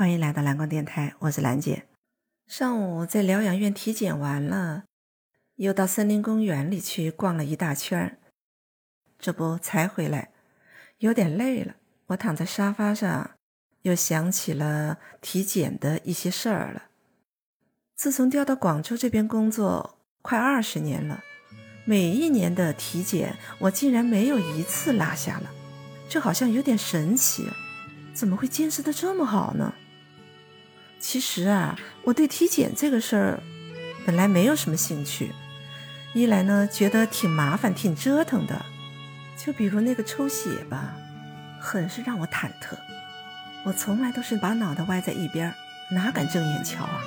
欢迎来到蓝光电台，我是兰姐。上午在疗养院体检完了，又到森林公园里去逛了一大圈这不才回来，有点累了。我躺在沙发上，又想起了体检的一些事儿了。自从调到广州这边工作快二十年了，每一年的体检我竟然没有一次落下了，这好像有点神奇，怎么会坚持的这么好呢？其实啊，我对体检这个事儿本来没有什么兴趣。一来呢，觉得挺麻烦、挺折腾的，就比如那个抽血吧，很是让我忐忑。我从来都是把脑袋歪在一边，哪敢正眼瞧啊？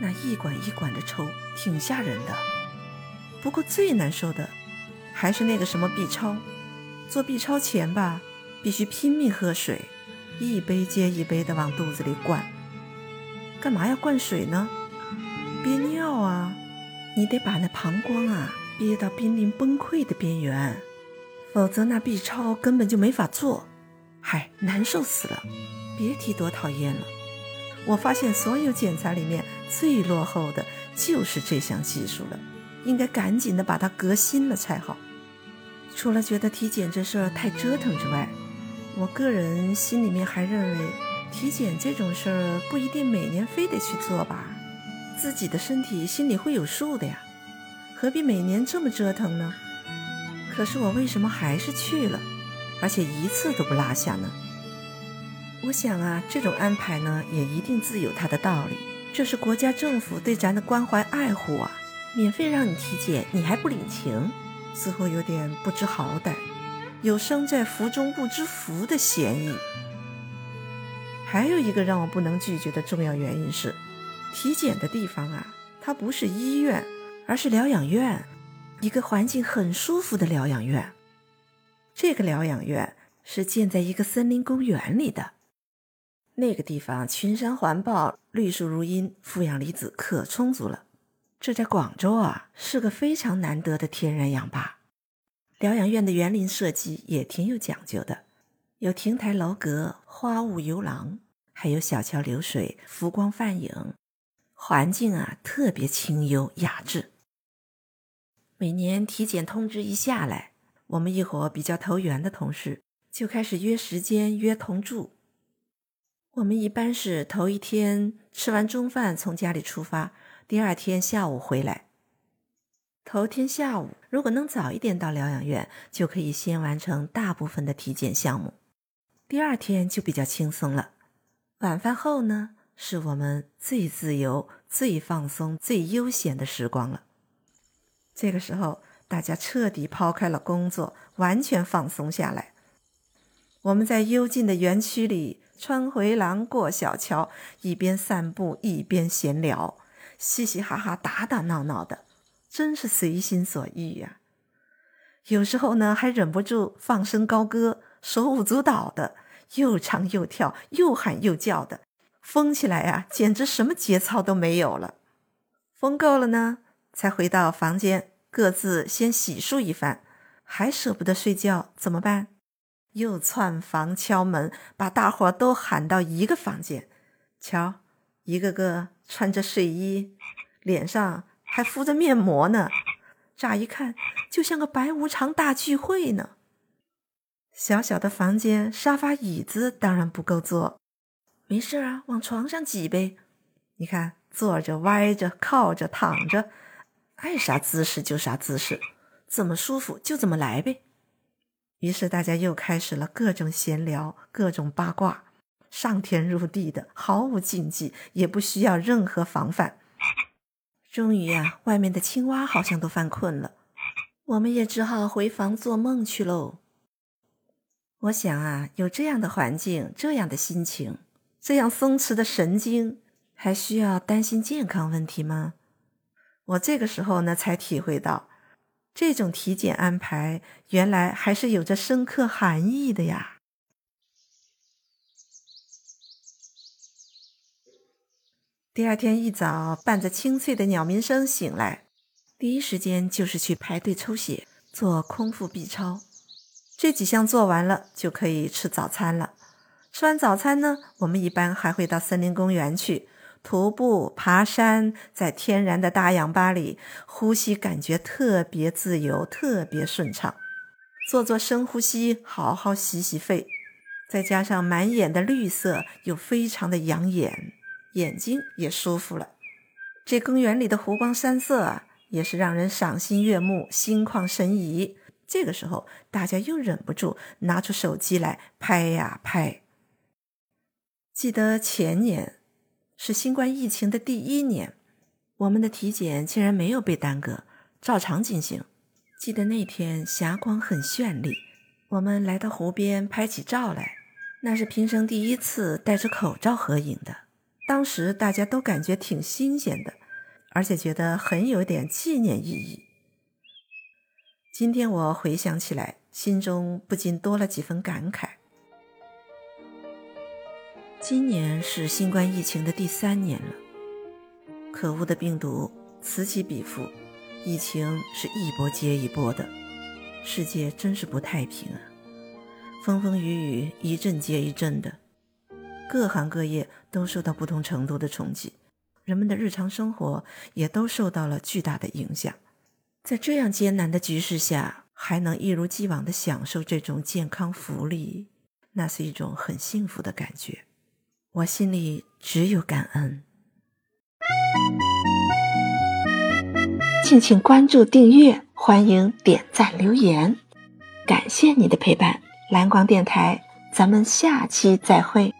那一管一管的抽，挺吓人的。不过最难受的还是那个什么 B 超。做 B 超前吧，必须拼命喝水，一杯接一杯的往肚子里灌。干嘛要灌水呢？憋尿啊！你得把那膀胱啊憋到濒临崩溃的边缘，否则那 B 超根本就没法做。嗨，难受死了！别提多讨厌了。我发现所有检查里面最落后的就是这项技术了，应该赶紧的把它革新了才好。除了觉得体检这事儿太折腾之外，我个人心里面还认为。体检这种事儿不一定每年非得去做吧，自己的身体心里会有数的呀，何必每年这么折腾呢？可是我为什么还是去了，而且一次都不落下呢？我想啊，这种安排呢，也一定自有它的道理。这是国家政府对咱的关怀爱护啊，免费让你体检，你还不领情，似乎有点不知好歹，有生在福中不知福的嫌疑。还有一个让我不能拒绝的重要原因是，体检的地方啊，它不是医院，而是疗养院，一个环境很舒服的疗养院。这个疗养院是建在一个森林公园里的，那个地方群山环抱，绿树如茵，负氧离子可充足了。这在广州啊，是个非常难得的天然氧吧。疗养院的园林设计也挺有讲究的。有亭台楼阁、花雾游廊，还有小桥流水、浮光泛影，环境啊特别清幽雅致。每年体检通知一下来，我们一伙比较投缘的同事就开始约时间、约同住。我们一般是头一天吃完中饭从家里出发，第二天下午回来。头天下午如果能早一点到疗养院，就可以先完成大部分的体检项目。第二天就比较轻松了。晚饭后呢，是我们最自由、最放松、最悠闲的时光了。这个时候，大家彻底抛开了工作，完全放松下来。我们在幽静的园区里穿回廊、过小桥，一边散步一边闲聊，嘻嘻哈哈、打打闹闹的，真是随心所欲呀。有时候呢，还忍不住放声高歌。手舞足蹈的，又唱又跳，又喊又叫的，疯起来呀，简直什么节操都没有了。疯够了呢，才回到房间，各自先洗漱一番，还舍不得睡觉，怎么办？又窜房敲门，把大伙都喊到一个房间。瞧，一个个穿着睡衣，脸上还敷着面膜呢，乍一看就像个白无常大聚会呢。小小的房间，沙发椅子当然不够坐，没事啊，往床上挤呗。你看，坐着、歪着、靠着、躺着，爱啥姿势就啥姿势，怎么舒服就怎么来呗。于是大家又开始了各种闲聊、各种八卦，上天入地的，毫无禁忌，也不需要任何防范。终于呀，外面的青蛙好像都犯困了，我们也只好回房做梦去喽。我想啊，有这样的环境，这样的心情，这样松弛的神经，还需要担心健康问题吗？我这个时候呢，才体会到，这种体检安排原来还是有着深刻含义的呀。第二天一早，伴着清脆的鸟鸣声醒来，第一时间就是去排队抽血，做空腹 B 超。这几项做完了，就可以吃早餐了。吃完早餐呢，我们一般还会到森林公园去徒步、爬山，在天然的大氧吧里呼吸，感觉特别自由，特别顺畅。做做深呼吸，好好洗洗肺，再加上满眼的绿色，又非常的养眼，眼睛也舒服了。这公园里的湖光山色啊，也是让人赏心悦目、心旷神怡。这个时候，大家又忍不住拿出手机来拍呀拍。记得前年是新冠疫情的第一年，我们的体检竟然没有被耽搁，照常进行。记得那天霞光很绚丽，我们来到湖边拍起照来，那是平生第一次戴着口罩合影的。当时大家都感觉挺新鲜的，而且觉得很有点纪念意义。今天我回想起来，心中不禁多了几分感慨。今年是新冠疫情的第三年了，可恶的病毒此起彼伏。疫情是一波接一波的，世界真是不太平啊！风风雨雨一阵接一阵的，各行各业都受到不同程度的冲击，人们的日常生活也都受到了巨大的影响。在这样艰难的局势下，还能一如既往的享受这种健康福利，那是一种很幸福的感觉。我心里只有感恩。敬请关注、订阅，欢迎点赞、留言，感谢你的陪伴。蓝光电台，咱们下期再会。